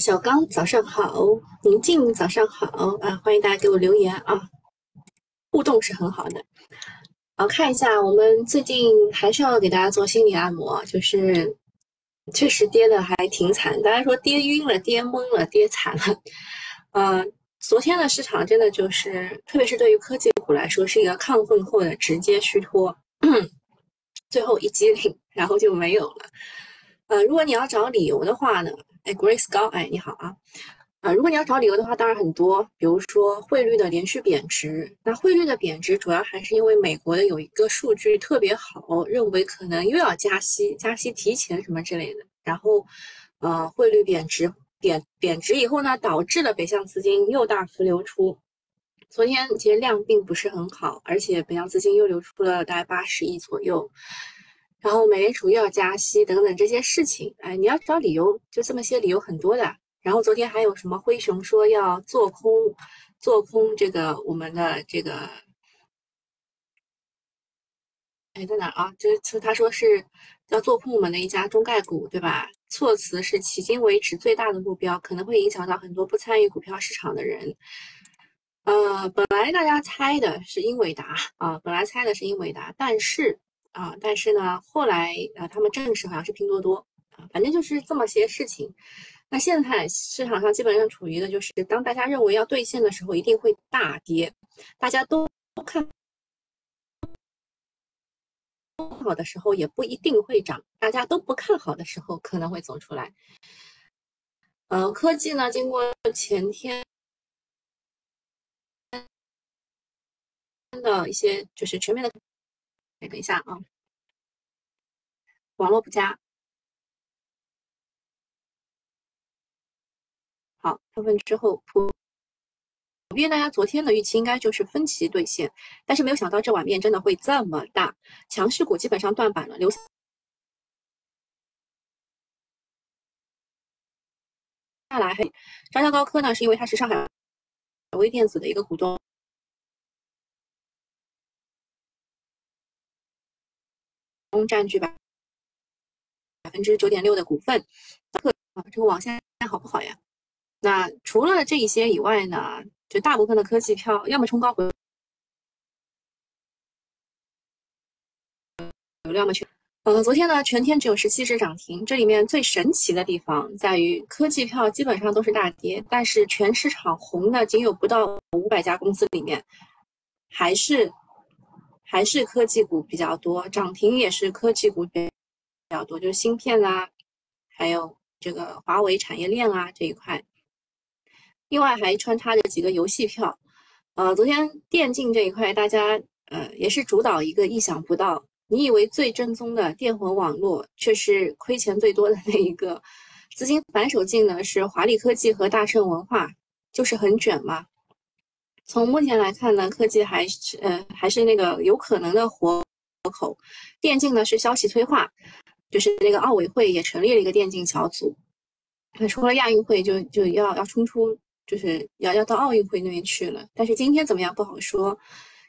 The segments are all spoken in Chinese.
小刚早上好，宁静早上好啊，欢迎大家给我留言啊，互动是很好的。好，看一下，我们最近还是要给大家做心理按摩，就是确实跌的还挺惨，大家说跌晕了、跌懵了、跌惨了。呃，昨天的市场真的就是，特别是对于科技股来说，是一个亢奋后的直接虚脱，最后一激灵，然后就没有了。呃，如果你要找理由的话呢，哎，Grace 高，哎，你好啊。啊，如果你要找理由的话，当然很多，比如说汇率的连续贬值。那汇率的贬值主要还是因为美国的有一个数据特别好，认为可能又要加息，加息提前什么之类的。然后，呃，汇率贬值，贬贬值以后呢，导致了北向资金又大幅流出。昨天其实量并不是很好，而且北向资金又流出了大概八十亿左右。然后美联储又要加息等等这些事情，哎，你要找理由，就这么些理由很多的。然后昨天还有什么灰熊说要做空，做空这个我们的这个，哎，在哪啊？就是他说是要做空我们的一家中概股，对吧？措辞是迄今为止最大的目标，可能会影响到很多不参与股票市场的人。呃，本来大家猜的是英伟达啊，本来猜的是英伟达，但是啊，但是呢，后来呃，他们证实好像是拼多多啊，反正就是这么些事情。那现在市场上基本上处于的就是，当大家认为要兑现的时候，一定会大跌；大家都看好的时候，也不一定会涨；大家都不看好的时候，可能会走出来。呃，科技呢，经过前天的一些就是全面的，哎，等一下啊，网络不佳。好，部分之后普普遍，大家昨天的预期应该就是分歧兑现，但是没有想到这碗面真的会这么大，强势股基本上断板了，留下来。张江高科呢，是因为它是上海微电子的一个股东，占据百百分之九点六的股份。啊，这个网现在好不好呀？那除了这一些以外呢，就大部分的科技票要么冲高回，要么全。呃，昨天呢全天只有十七只涨停，这里面最神奇的地方在于科技票基本上都是大跌，但是全市场红的仅有不到五百家公司里面，还是还是科技股比较多，涨停也是科技股比较多，就是芯片啊，还有这个华为产业链啊这一块。另外还穿插着几个游戏票，呃，昨天电竞这一块，大家呃也是主导一个意想不到。你以为最正宗的电魂网络，却是亏钱最多的那一个。资金反手进的是华丽科技和大圣文化，就是很卷嘛。从目前来看呢，科技还是呃还是那个有可能的活口。电竞呢是消息催化，就是那个奥委会也成立了一个电竞小组，除了亚运会就就要要冲出。就是要要到奥运会那边去了，但是今天怎么样不好说。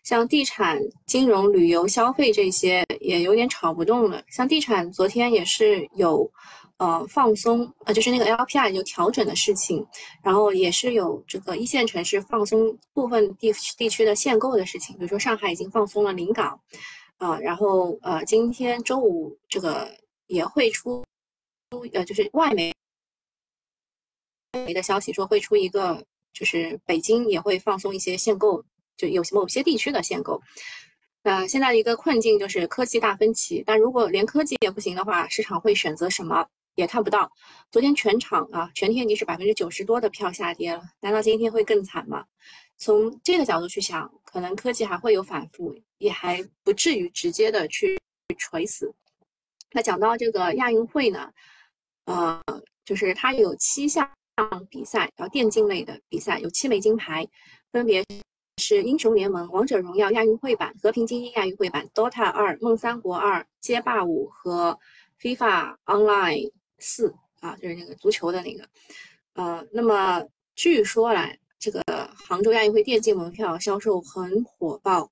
像地产、金融、旅游、消费这些也有点炒不动了。像地产昨天也是有呃放松，呃就是那个 LPR 有调整的事情，然后也是有这个一线城市放松部分地地区的限购的事情，比如说上海已经放松了临港，啊，然后呃今天周五这个也会出，呃就是外媒。媒的消息说会出一个，就是北京也会放松一些限购，就有某些地区的限购。那现在的一个困境就是科技大分歧，但如果连科技也不行的话，市场会选择什么也看不到。昨天全场啊，全天已经是百分之九十多的票下跌了，难道今天会更惨吗？从这个角度去想，可能科技还会有反复，也还不至于直接的去锤死。那讲到这个亚运会呢，呃，就是它有七项。比赛，然后电竞类的比赛有七枚金牌，分别是英雄联盟、王者荣耀亚运会版、和平精英亚运会版、DOTA 二、梦三国二、街霸五和 FIFA Online 四啊，就是那个足球的那个。呃，那么据说来，这个杭州亚运会电竞门票销售很火爆，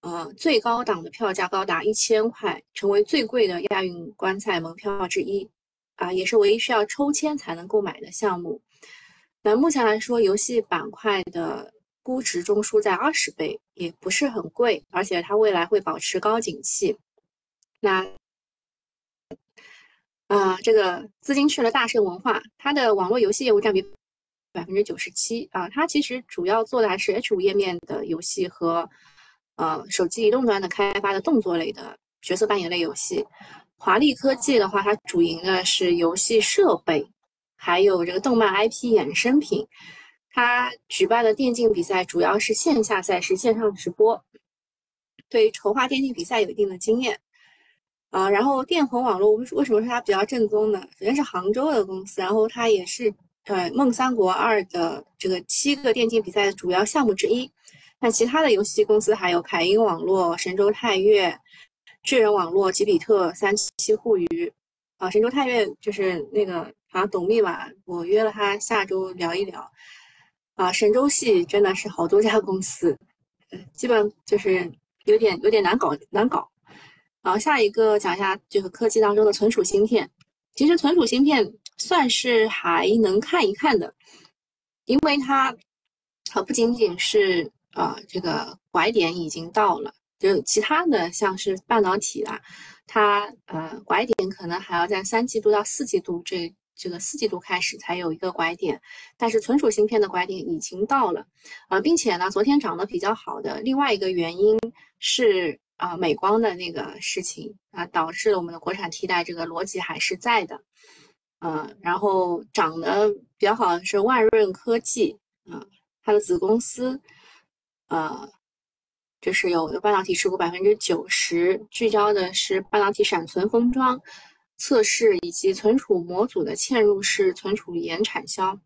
呃，最高档的票价高达一千块，成为最贵的亚运观赛门票之一。啊，也是唯一需要抽签才能购买的项目。那目前来说，游戏板块的估值中枢在二十倍，也不是很贵，而且它未来会保持高景气。那啊，这个资金去了大圣文化，它的网络游戏业务占比百分之九十七啊，它其实主要做的还是 H 五页面的游戏和呃手机移动端的开发的动作类的角色扮演类游戏。华丽科技的话，它主营的是游戏设备，还有这个动漫 IP 衍生品。它举办的电竞比赛主要是线下赛事，线上直播。对筹划电竞比赛有一定的经验啊。然后电魂网络为为什么说它比较正宗呢？首先是杭州的公司，然后它也是呃《梦三国二》的这个七个电竞比赛的主要项目之一。那其他的游戏公司还有凯英网络、神州泰岳。巨人网络、吉比特、三七互娱，啊，神州泰岳就是那个好像董秘吧，我约了他下周聊一聊。啊，神州系真的是好多家公司，基本上就是有点有点难搞难搞。好，下一个讲一下这个科技当中的存储芯片。其实存储芯片算是还能看一看的，因为它它不仅仅是啊这个拐点已经到了。就其他的像是半导体啦，它呃拐点可能还要在三季度到四季度这这个四季度开始才有一个拐点，但是存储芯片的拐点已经到了，呃，并且呢，昨天涨得比较好的另外一个原因是啊美光的那个事情啊，导致了我们的国产替代这个逻辑还是在的，嗯，然后涨得比较好的是万润科技啊，它的子公司，呃。就是有半导体持股百分之九十，聚焦的是半导体闪存封装测试以及存储模组的嵌入式存储延产销。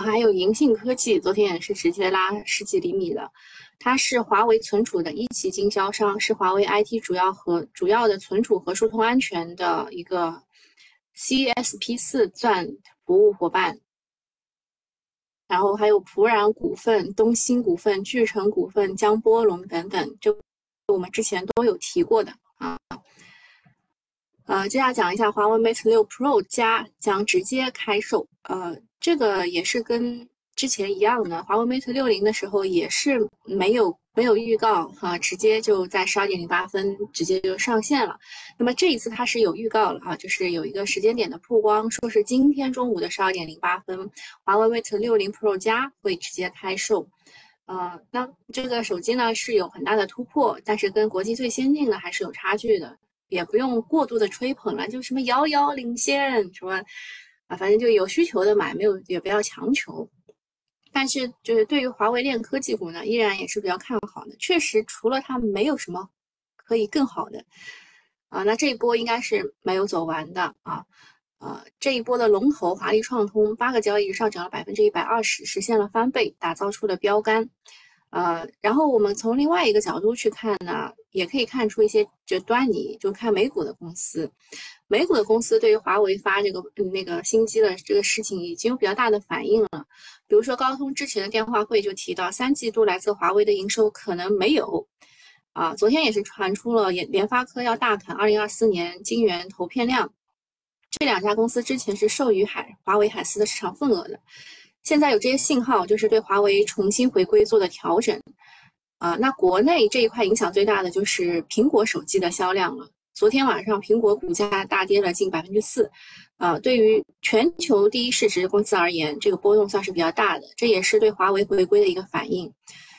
还有银信科技，昨天也是直接拉十几厘米的，它是华为存储的一级经销商，是华为 IT 主要和主要的存储和疏通安全的一个 CSP 四钻服务伙伴。然后还有普冉股份、东兴股份、聚成股份、江波龙等等，就我们之前都有提过的。呃，接下来讲一下华为 Mate 六 Pro 加将直接开售，呃，这个也是跟。之前一样的，华为 Mate 六零的时候也是没有没有预告哈，直接就在十二点零八分直接就上线了。那么这一次它是有预告了啊，就是有一个时间点的曝光，说是今天中午的十二点零八分，华为 Mate 六零 Pro 加会直接开售。呃，那这个手机呢是有很大的突破，但是跟国际最先进的还是有差距的，也不用过度的吹捧了，就什么遥遥领先什么啊，反正就有需求的买，没有也不要强求。但是，就是对于华为链科技股呢，依然也是比较看好的。确实，除了它没有什么可以更好的啊。那这一波应该是没有走完的啊。呃，这一波的龙头华丽创通，八个交易日上涨了百分之一百二十，实现了翻倍，打造出了标杆。呃，然后我们从另外一个角度去看呢，也可以看出一些就端倪，就看美股的公司。美股的公司对于华为发这个那个新机的这个事情已经有比较大的反应了。比如说高通之前的电话会就提到，三季度来自华为的营收可能没有。啊，昨天也是传出了联联发科要大砍二零二四年晶圆投片量。这两家公司之前是授予海华为海思的市场份额的，现在有这些信号，就是对华为重新回归做的调整。啊，那国内这一块影响最大的就是苹果手机的销量了。昨天晚上，苹果股价大跌了近百分之四，啊，对于全球第一市值公司而言，这个波动算是比较大的，这也是对华为回归的一个反应。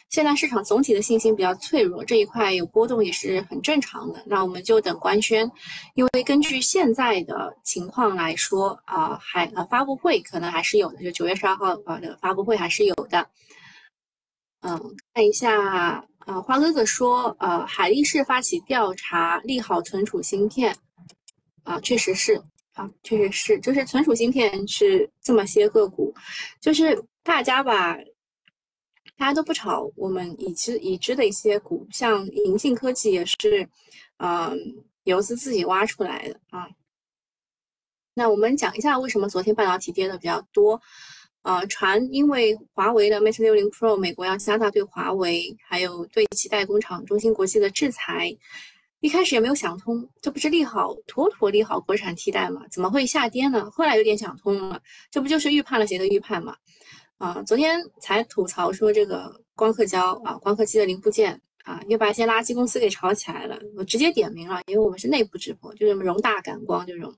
现在市场总体的信心比较脆弱，这一块有波动也是很正常的。那我们就等官宣，因为根据现在的情况来说，啊，还呃发布会可能还是有的，就九月十二号啊的发布会还是有的。嗯，看一下。啊，花哥哥说，呃，海力士发起调查，利好存储芯片。啊，确实是，啊，确实是，就是存储芯片是这么些个股，就是大家吧，大家都不炒我们已知已知的一些股，像银信科技也是，嗯，游资自己挖出来的啊。那我们讲一下为什么昨天半导体跌的比较多。呃，传因为华为的 Mate 60 Pro，美国要加大对华为还有对其代工厂中芯国际的制裁，一开始也没有想通，这不是利好妥妥利好国产替代嘛？怎么会下跌呢？后来有点想通了，这不就是预判了谁的预判吗？啊，昨天才吐槽说这个光刻胶啊，光刻机的零部件啊，又把一些垃圾公司给炒起来了。我直接点名了，因为我们是内部直播，就什么荣大感光这种。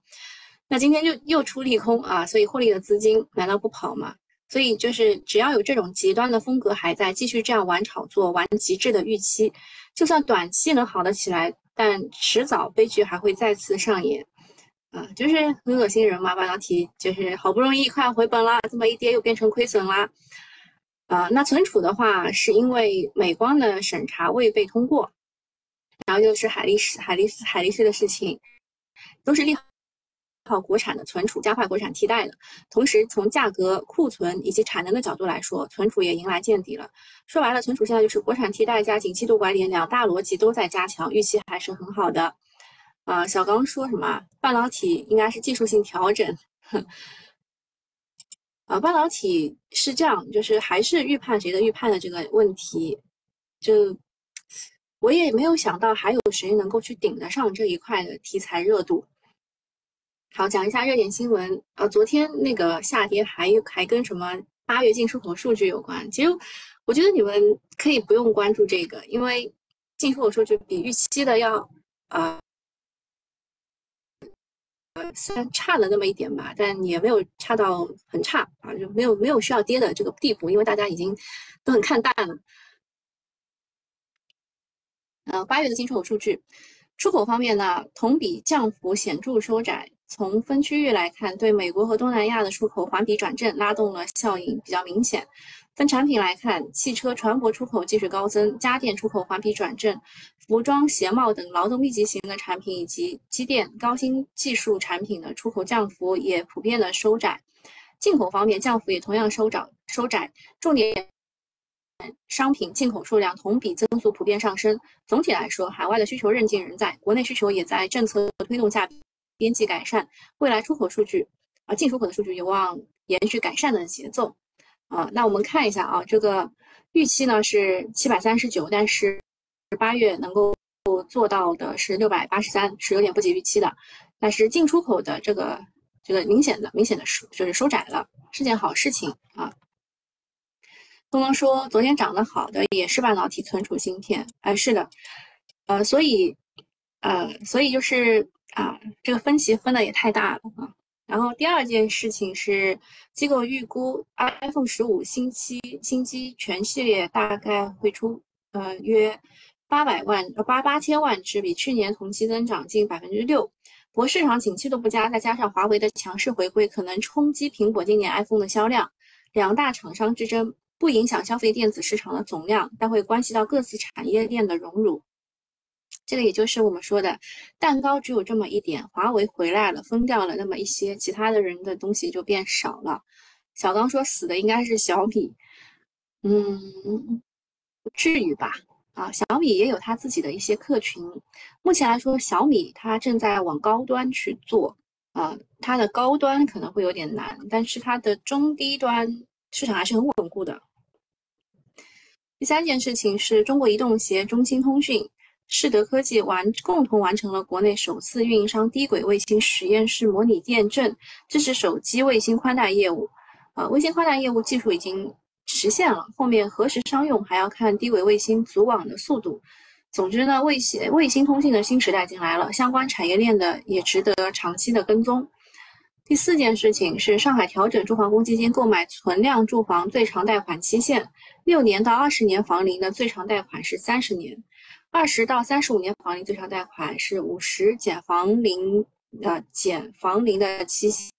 那今天就又出利空啊，所以获利的资金难道不跑吗？所以就是只要有这种极端的风格还在，继续这样玩炒作、玩极致的预期，就算短期能好得起来。但迟早悲剧还会再次上演，啊，就是很恶心人嘛。半导体就是好不容易快要回本了，这么一跌又变成亏损啦，啊，那存储的话是因为美光的审查未被通过，然后又是海力士、海力士、海力士的事情，都是利好。国产的存储加快国产替代的同时，从价格、库存以及产能的角度来说，存储也迎来见底了。说白了，存储现在就是国产替代加景气度拐点两大逻辑都在加强，预期还是很好的。啊，小刚说什么？半导体应该是技术性调整。啊，半导体是这样，就是还是预判谁的预判的这个问题。就我也没有想到还有谁能够去顶得上这一块的题材热度。好，讲一下热点新闻。呃，昨天那个下跌还还跟什么八月进出口数据有关。其实我觉得你们可以不用关注这个，因为进出口数据比预期的要呃呃虽然差了那么一点吧，但也没有差到很差啊，就没有没有需要跌的这个地步，因为大家已经都很看淡了。呃，八月的进出口数据，出口方面呢，同比降幅显著收窄。从分区域来看，对美国和东南亚的出口环比转正，拉动了效应比较明显。分产品来看，汽车、船舶出口继续高增，家电出口环比转正，服装、鞋帽等劳动密集型的产品以及机电、高新技术产品的出口降幅也普遍的收窄。进口方面，降幅也同样收窄，收窄。重点商品进口数量同比增速普遍上升。总体来说，海外的需求韧劲仍在，国内需求也在政策推动下。边际改善，未来出口数据啊，进出口的数据有望延续改善的节奏啊。那我们看一下啊，这个预期呢是七百三十九，但是八月能够做到的是六百八十三，是有点不及预期的。但是进出口的这个这个明显的明显的收就是收窄了，是件好事情啊。东东说，昨天涨得好的也是半导体存储芯片，哎，是的，呃，所以呃，所以就是。啊，这个分歧分的也太大了啊！然后第二件事情是，机构预估 iPhone 十五新机新机全系列大概会出呃约八百万呃八八千万只，比去年同期增长近百分之六。不过市场景气都不佳，再加上华为的强势回归，可能冲击苹果今年 iPhone 的销量。两大厂商之争不影响消费电子市场的总量，但会关系到各自产业链的荣辱。这个也就是我们说的，蛋糕只有这么一点，华为回来了，分掉了那么一些，其他的人的东西就变少了。小刚说死的应该是小米，嗯，不至于吧？啊，小米也有它自己的一些客群。目前来说，小米它正在往高端去做，啊，它的高端可能会有点难，但是它的中低端市场还是很稳固的。第三件事情是中国移动携中兴通讯。世德科技完共同完成了国内首次运营商低轨卫星实验室模拟验证，支持手机卫星宽带业务。呃，卫星宽带业务技术已经实现了，后面何时商用还要看低轨卫星组网的速度。总之呢，卫星卫星通信的新时代进来了，相关产业链的也值得长期的跟踪。第四件事情是上海调整住房公积金购买存量住房最长贷款期限，六年到二十年房龄的最长贷款是三十年。二十到三十五年房龄最长贷款是五十减房龄，呃减房龄的期限，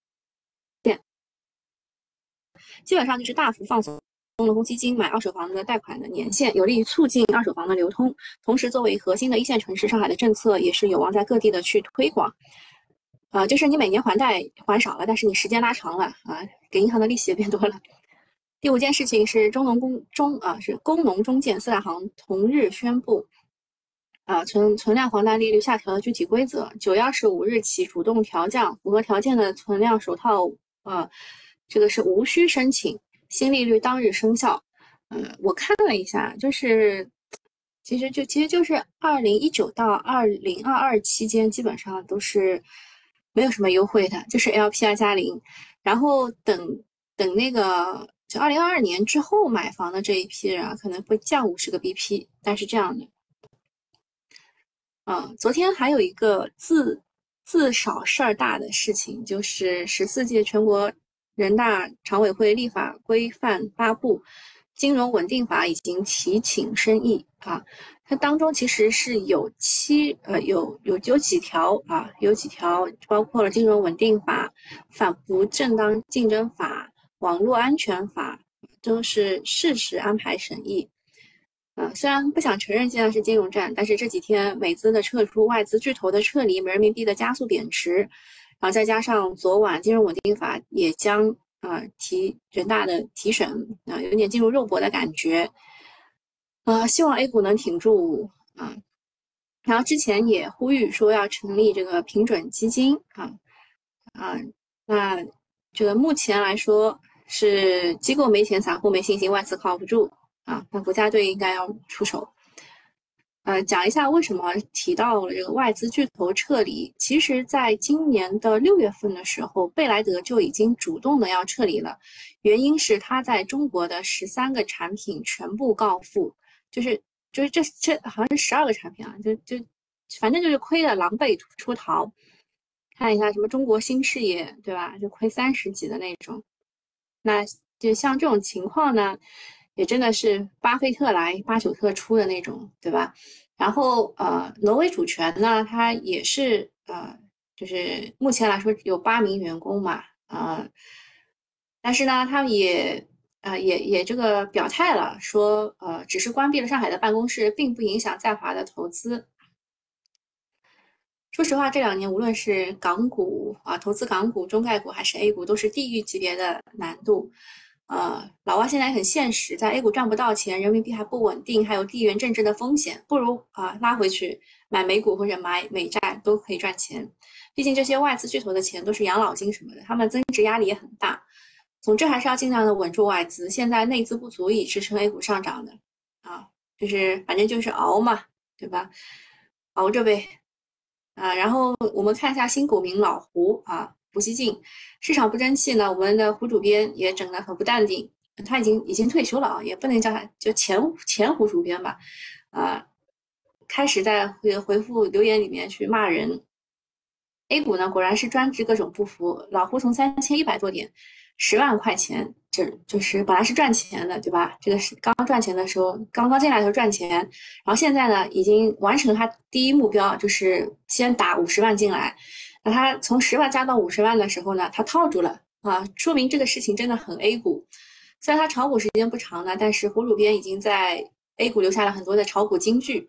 基本上就是大幅放松了公积金买二手房的贷款的年限，有利于促进二手房的流通。同时，作为核心的一线城市，上海的政策也是有望在各地的去推广。啊，就是你每年还贷还少了，但是你时间拉长了啊，给银行的利息也变多了。第五件事情是中农工中啊，是工农中建四大行同日宣布。啊，存存量房贷利率下调的具体规则，九月二十五日起主动调降，符合条件的存量首套，呃，这个是无需申请，新利率当日生效。嗯，我看了一下，就是其实就其实就是二零一九到二零二二期间，基本上都是没有什么优惠的，就是 LPR 加零，然后等等那个就二零二二年之后买房的这一批人啊，可能会降五十个 BP，但是这样的。啊，昨天还有一个字字少事儿大的事情，就是十四届全国人大常委会立法规范发布。金融稳定法已经提请审议啊，它当中其实是有七呃有有有几条啊，有几条包括了金融稳定法、反不正当竞争法、网络安全法，都是适时安排审议。啊，虽然不想承认现在是金融战，但是这几天美资的撤出、外资巨头的撤离、人民币的加速贬值，然后再加上昨晚金融稳定法也将。啊，提人大的提审啊，有点进入肉搏的感觉啊，希望 A 股能挺住啊。然后之前也呼吁说要成立这个平准基金啊啊，那这个目前来说是机构没钱，散户没信心，外资靠不住啊，那国家队应该要出手。呃，讲一下为什么提到了这个外资巨头撤离。其实，在今年的六月份的时候，贝莱德就已经主动的要撤离了，原因是他在中国的十三个产品全部告负，就是就是这这好像是十二个产品啊，就就反正就是亏的狼狈出逃。看一下什么中国新事业，对吧？就亏三十几的那种。那就像这种情况呢？也真的是巴菲特来巴九特出的那种，对吧？然后呃，挪威主权呢，它也是呃，就是目前来说有八名员工嘛，啊，但是呢，他们也呃也也这个表态了，说呃，只是关闭了上海的办公室，并不影响在华的投资。说实话，这两年无论是港股啊，投资港股、中概股还是 A 股，都是地域级别的难度。呃，老外现在很现实，在 A 股赚不到钱，人民币还不稳定，还有地缘政治的风险，不如啊拉回去买美股或者买美债都可以赚钱。毕竟这些外资巨头的钱都是养老金什么的，他们增值压力也很大。总之还是要尽量的稳住外资，现在内资不足以支撑 A 股上涨的啊，就是反正就是熬嘛，对吧？熬着呗。啊，然后我们看一下新股民老胡啊。不息进，市场不争气呢。我们的胡主编也整得很不淡定，他已经已经退休了啊，也不能叫他就前前胡主编吧，啊，开始在回回复留言里面去骂人。A 股呢，果然是专治各种不服。老胡从三千一百多点，十万块钱，就就是本来是赚钱的，对吧？这个是刚赚钱的时候，刚刚进来的时候赚钱，然后现在呢，已经完成他第一目标，就是先打五十万进来。那他从十万加到五十万的时候呢，他套住了啊，说明这个事情真的很 A 股。虽然他炒股时间不长呢，但是胡主编已经在 A 股留下了很多的炒股金句，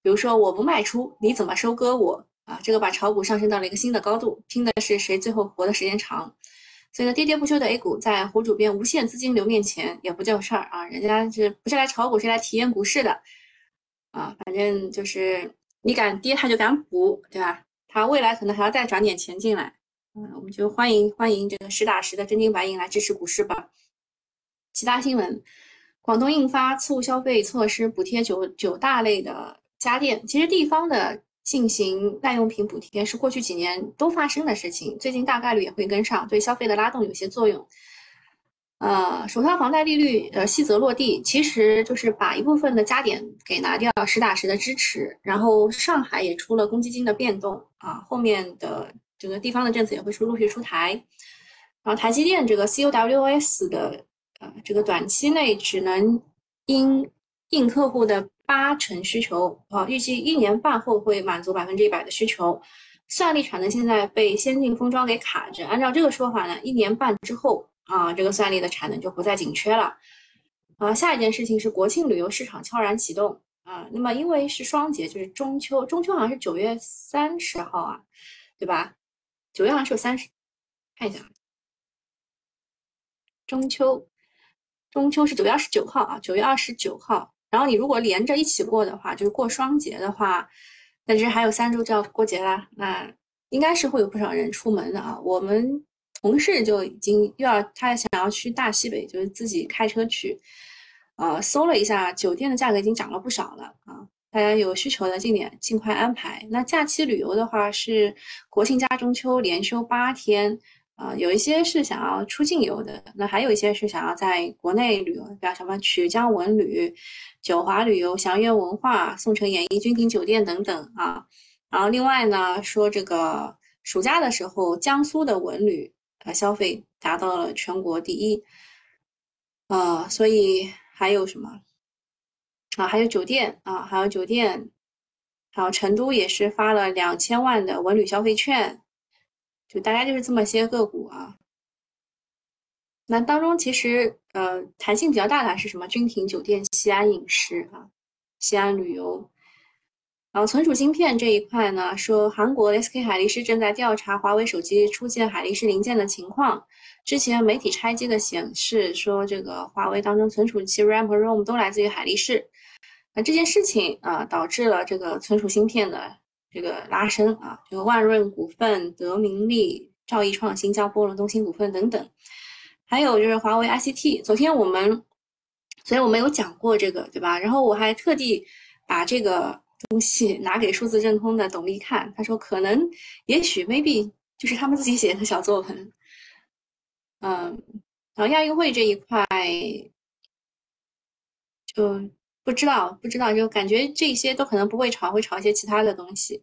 比如说我不卖出，你怎么收割我啊？这个把炒股上升到了一个新的高度，拼的是谁最后活的时间长。所以呢，喋喋不休的 A 股在胡主编无限资金流面前也不叫事儿啊，人家是不是来炒股，是来体验股市的啊？反正就是你敢跌，他就敢补，对吧？他未来可能还要再转点钱进来，嗯，我们就欢迎欢迎这个实打实的真金白银来支持股市吧。其他新闻，广东印发促消费措施，补贴九九大类的家电。其实地方的进行耐用品补贴是过去几年都发生的事情，最近大概率也会跟上，对消费的拉动有些作用。呃，首套房贷利率呃细则落地，其实就是把一部分的加点给拿掉，实打实的支持。然后上海也出了公积金的变动啊，后面的这个地方的政策也会出陆续出台。然后台积电这个 COWS 的呃这个短期内只能因应客户的八成需求啊，预计一年半后会满足百分之一百的需求。算力产能现在被先进封装给卡着，按照这个说法呢，一年半之后。啊，这个算力的产能就不再紧缺了。啊，下一件事情是国庆旅游市场悄然启动啊。那么因为是双节，就是中秋，中秋好像是九月三十号啊，对吧？九月好像是有三十，看一下啊，中秋，中秋是九月二十九号啊，九月二十九号。然后你如果连着一起过的话，就是过双节的话，那这还有三周就要过节啦。那应该是会有不少人出门的啊。我们。同事就已经又要他想要去大西北，就是自己开车去，呃，搜了一下酒店的价格已经涨了不少了啊。大家有需求的尽点尽快安排。那假期旅游的话是国庆加中秋连休八天，啊，有一些是想要出境游的，那还有一些是想要在国内旅游，比如什么曲江文旅、九华旅游、祥源文化、宋城演艺、君庭酒店等等啊。然后另外呢，说这个暑假的时候，江苏的文旅呃消费达到了全国第一，啊，所以还有什么？啊，还有酒店啊，还有酒店，还有成都也是发了两千万的文旅消费券，就大概就是这么些个股啊。那当中其实呃弹性比较大的是什么？君庭酒店、西安饮食啊，西安旅游。然后存储芯片这一块呢，说韩国 SK 海力士正在调查华为手机出现海力士零件的情况。之前媒体拆机的显示说，这个华为当中存储器 RAM 和 ROM 都来自于海力士。那这件事情啊，导致了这个存储芯片的这个拉升啊，这个万润股份、德明利、兆易创新、加波罗东兴股份等等，还有就是华为 ICT。昨天我们，所以我们有讲过这个，对吧？然后我还特地把这个东西拿给数字正通的董力看，他说可能、也许、maybe 就是他们自己写的小作文。嗯，然后亚运会这一块就。不知道，不知道，就感觉这些都可能不会炒，会炒一些其他的东西。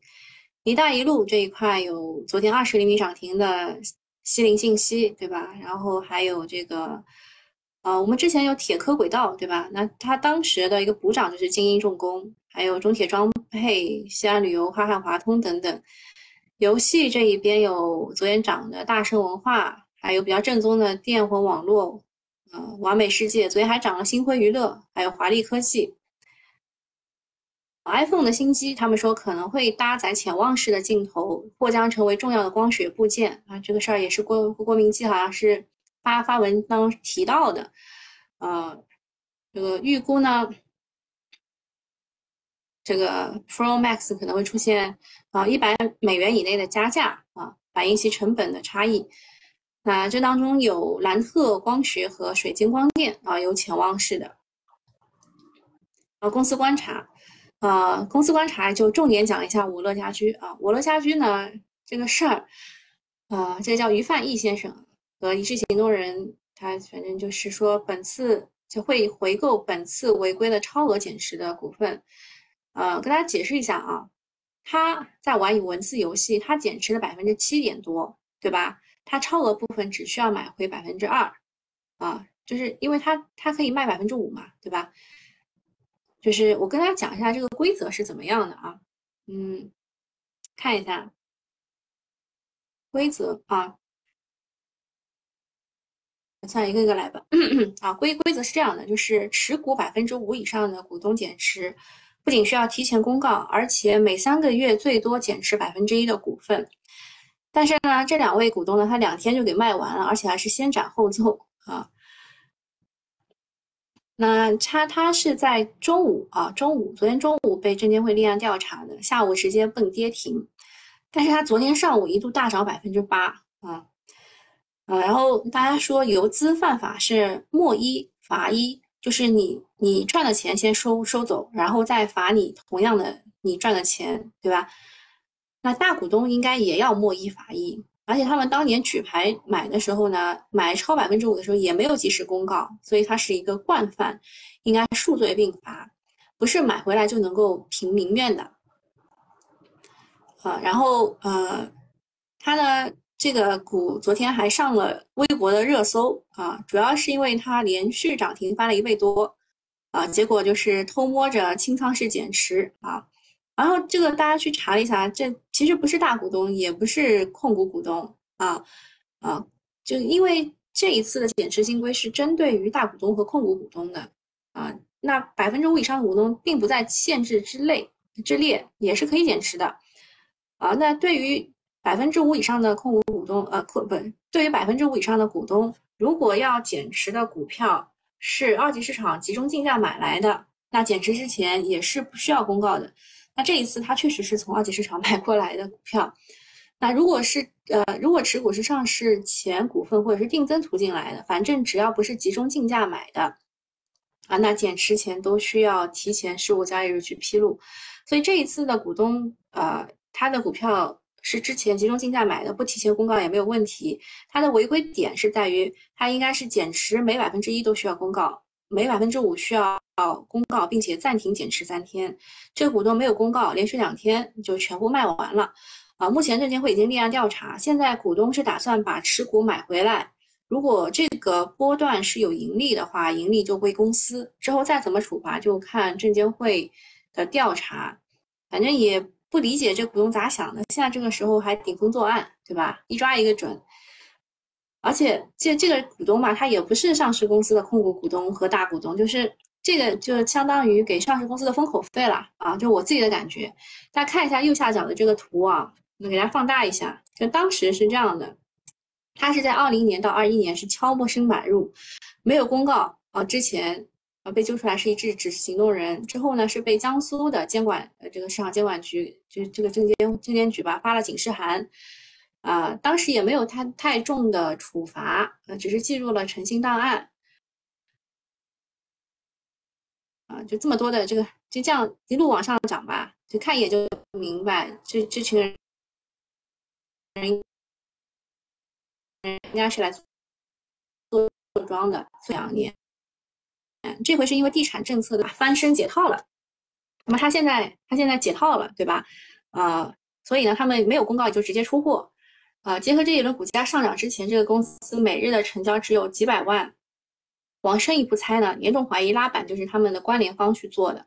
一带一路这一块有昨天二十厘米涨停的西林信息，对吧？然后还有这个，呃，我们之前有铁科轨道，对吧？那它当时的一个补涨就是精英重工，还有中铁装配、西安旅游、华汉华通等等。游戏这一边有昨天涨的大圣文化，还有比较正宗的电魂网络。呃，完美世界昨天还涨了，星辉娱乐，还有华丽科技。iPhone 的新机，他们说可能会搭载潜望式的镜头，或将成为重要的光学部件啊。这个事儿也是郭郭明基好像是发发文当提到的。呃，这个预估呢，这个 Pro Max 可能会出现啊一百美元以内的加价啊，反映其成本的差异。那这当中有蓝特光学和水晶光电啊，有潜望式的。啊，公司观察，啊，公司观察就重点讲一下我乐家居啊。我乐家居呢这个事儿，啊，这个叫于范义先生和一致行动人，他反正就是说本次就会回购本次违规的超额减持的股份。呃，跟大家解释一下啊，他在玩文字游戏，他减持了百分之七点多，对吧？他超额部分只需要买回百分之二，啊，就是因为他他可以卖百分之五嘛，对吧？就是我跟大家讲一下这个规则是怎么样的啊，嗯，看一下规则啊，算一个一个来吧。啊，规规则是这样的，就是持股百分之五以上的股东减持，不仅需要提前公告，而且每三个月最多减持百分之一的股份。但是呢，这两位股东呢，他两天就给卖完了，而且还是先斩后奏啊。那他他是在中午啊，中午昨天中午被证监会立案调查的，下午直接蹦跌停。但是他昨天上午一度大涨百分之八啊，啊，然后大家说游资犯法是莫一罚一，就是你你赚的钱先收收走，然后再罚你同样的你赚的钱，对吧？那大股东应该也要莫一罚一，而且他们当年举牌买的时候呢，买超百分之五的时候也没有及时公告，所以它是一个惯犯，应该数罪并罚，不是买回来就能够凭民怨的。啊，然后呃，它呢这个股昨天还上了微博的热搜啊，主要是因为它连续涨停翻了一倍多，啊，结果就是偷摸着清仓式减持啊。然后这个大家去查了一下，这其实不是大股东，也不是控股股东啊啊，就因为这一次的减持新规是针对于大股东和控股股东的啊，那百分之五以上的股东并不在限制之内之列，也是可以减持的啊。那对于百分之五以上的控股股东，呃，控不，对于百分之五以上的股东，如果要减持的股票是二级市场集中竞价买来的，那减持之前也是不需要公告的。那这一次他确实是从二级市场 买过来的股票，那如果是呃，如果持股是上市前股份或者是定增途径来的，反正只要不是集中竞价买的，啊，那减持前都需要提前十五交易日去披露，所以这一次的股东，呃，他的股票是之前集中竞价买的，不提前公告也没有问题。它的违规点是在于，它应该是减持每百分之一都需要公告，每百分之五需要公告，并且暂停减持三天。这个股东没有公告，连续两天就全部卖完了。啊，目前证监会已经立案调查，现在股东是打算把持股买回来。如果这个波段是有盈利的话，盈利就归公司，之后再怎么处罚就看证监会的调查。反正也不理解这股东咋想的，现在这个时候还顶风作案，对吧？一抓一个准。而且这这个股东吧，他也不是上市公司的控股股东和大股东，就是这个就相当于给上市公司的封口费了啊！就我自己的感觉，大家看一下右下角的这个图啊，我给大家放大一下，就当时是这样的。他是在二零年到二一年是悄默声买入，没有公告啊。之前被揪出来是一只指示行动人，之后呢是被江苏的监管呃这个市场监管局，就是这个证监证监局吧发了警示函，啊当时也没有太太重的处罚，呃只是记录了诚信档案，啊就这么多的这个就这样一路往上涨吧，就看一眼就明白这这群人。人应该是来做做庄的，两年，这回是因为地产政策的翻身解套了，那么他现在他现在解套了，对吧？啊，所以呢，他们没有公告就直接出货，啊，结合这一轮股价上涨之前，这个公司每日的成交只有几百万，往深一步猜呢，严重怀疑拉板就是他们的关联方去做的。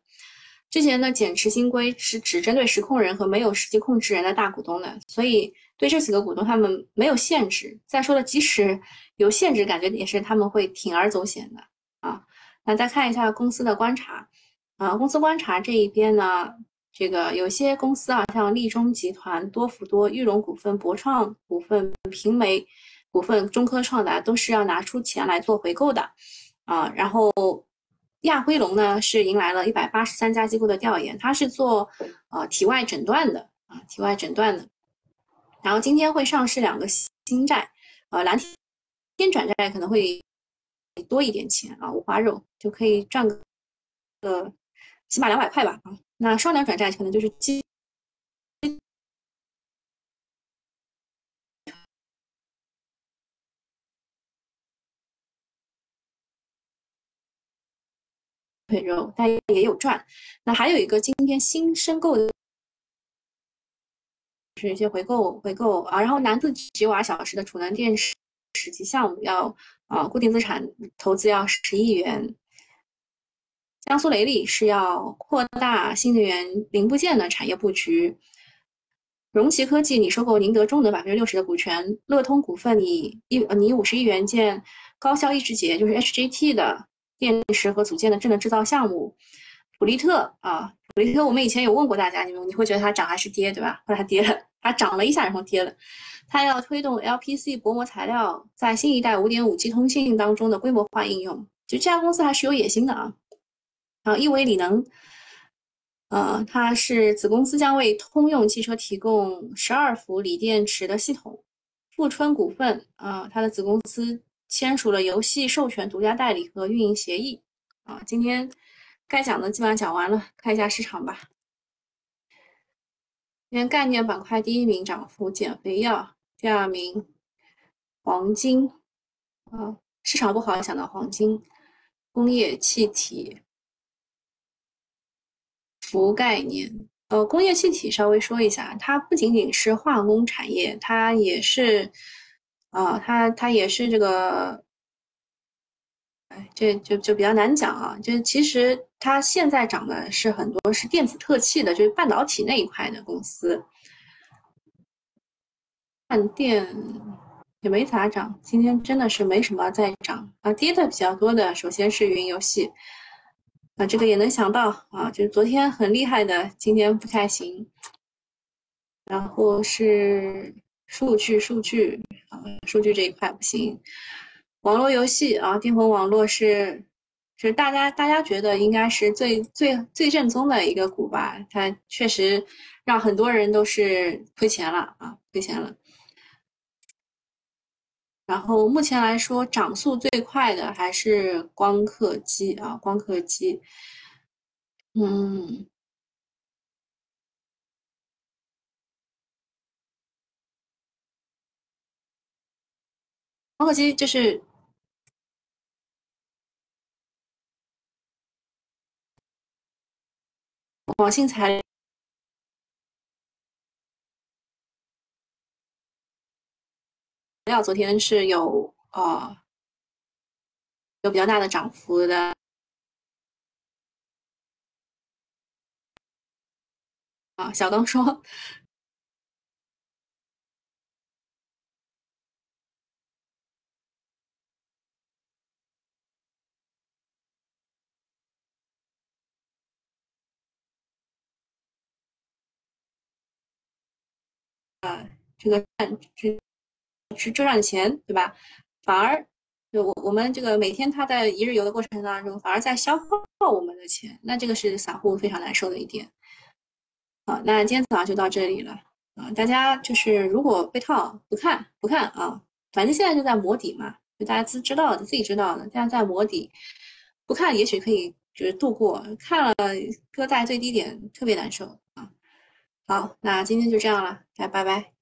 之前的减持新规是只针对实控人和没有实际控制人的大股东的，所以对这几个股东他们没有限制。再说了，即使有限制，感觉也是他们会铤而走险的啊。那再看一下公司的观察，啊，公司观察这一边呢，这个有些公司啊，像利中集团、多福多、玉龙股份、博创股份、平煤股份、中科创达都是要拿出钱来做回购的啊，然后。亚辉龙呢是迎来了一百八十三家机构的调研，它是做呃体外诊断的啊，体外诊断的。然后今天会上市两个新债，呃蓝天转债可能会多一点钱啊，五花肉就可以赚个呃起码两百块吧啊。那双两转债可能就是基。腿肉，但也有赚。那还有一个今天新申购的，是一些回购回购啊。然后南自几瓦小时的储能电池实际项目要啊固定资产投资要十亿元。江苏雷利是要扩大新能源零部件的产业布局。荣奇科技拟收购宁德中能百分之六十的股权。乐通股份拟一拟五十亿元建高效抑制节，就是 HJT 的。电池和组件的智能制造项目，普利特啊，普利特，我们以前有问过大家，你们你会觉得它涨还是跌，对吧？后来它跌了，它涨了一下，然后跌了。它要推动 LPC 薄膜材料在新一代五点五 G 通信当中的规模化应用，就这家公司还是有野心的啊。啊，亿维锂能，呃，它是子公司将为通用汽车提供十二伏锂电池的系统。富春股份啊，它的子公司。签署了游戏授权独家代理和运营协议啊！今天该讲的基本上讲完了，看一下市场吧。今天概念板块第一名涨幅减肥药，第二名黄金啊，市场不好想到黄金，工业气体、氟概念。呃，工业气体稍微说一下，它不仅仅是化工产业，它也是。啊，它它也是这个，哎，这就就比较难讲啊。就其实它现在涨的是很多是电子特器的，就是半导体那一块的公司。饭店也没咋涨，今天真的是没什么在涨啊。跌的比较多的，首先是云游戏，啊，这个也能想到啊，就是昨天很厉害的，今天不太行。然后是。数据数据啊，数据这一块不行。网络游戏啊，电魂网络是是大家大家觉得应该是最最最正宗的一个股吧？它确实让很多人都是亏钱了啊，亏钱了。然后目前来说，涨速最快的还是光刻机啊，光刻机。嗯，光刻机就是广信材料，昨天是有啊有比较大的涨幅的。啊，小刚说，啊，这个赚是是赚钱，对吧？反而就我我们这个每天他在一日游的过程当中，反而在消耗我们的钱，那这个是散户非常难受的一点。好，那今天早上就到这里了啊！大家就是如果被套不看不看啊，反正现在就在磨底嘛，就大家自知道的自己知道的，现在在磨底，不看也许可以就是度过，看了搁在最低点特别难受啊！好，那今天就这样了，大家拜拜。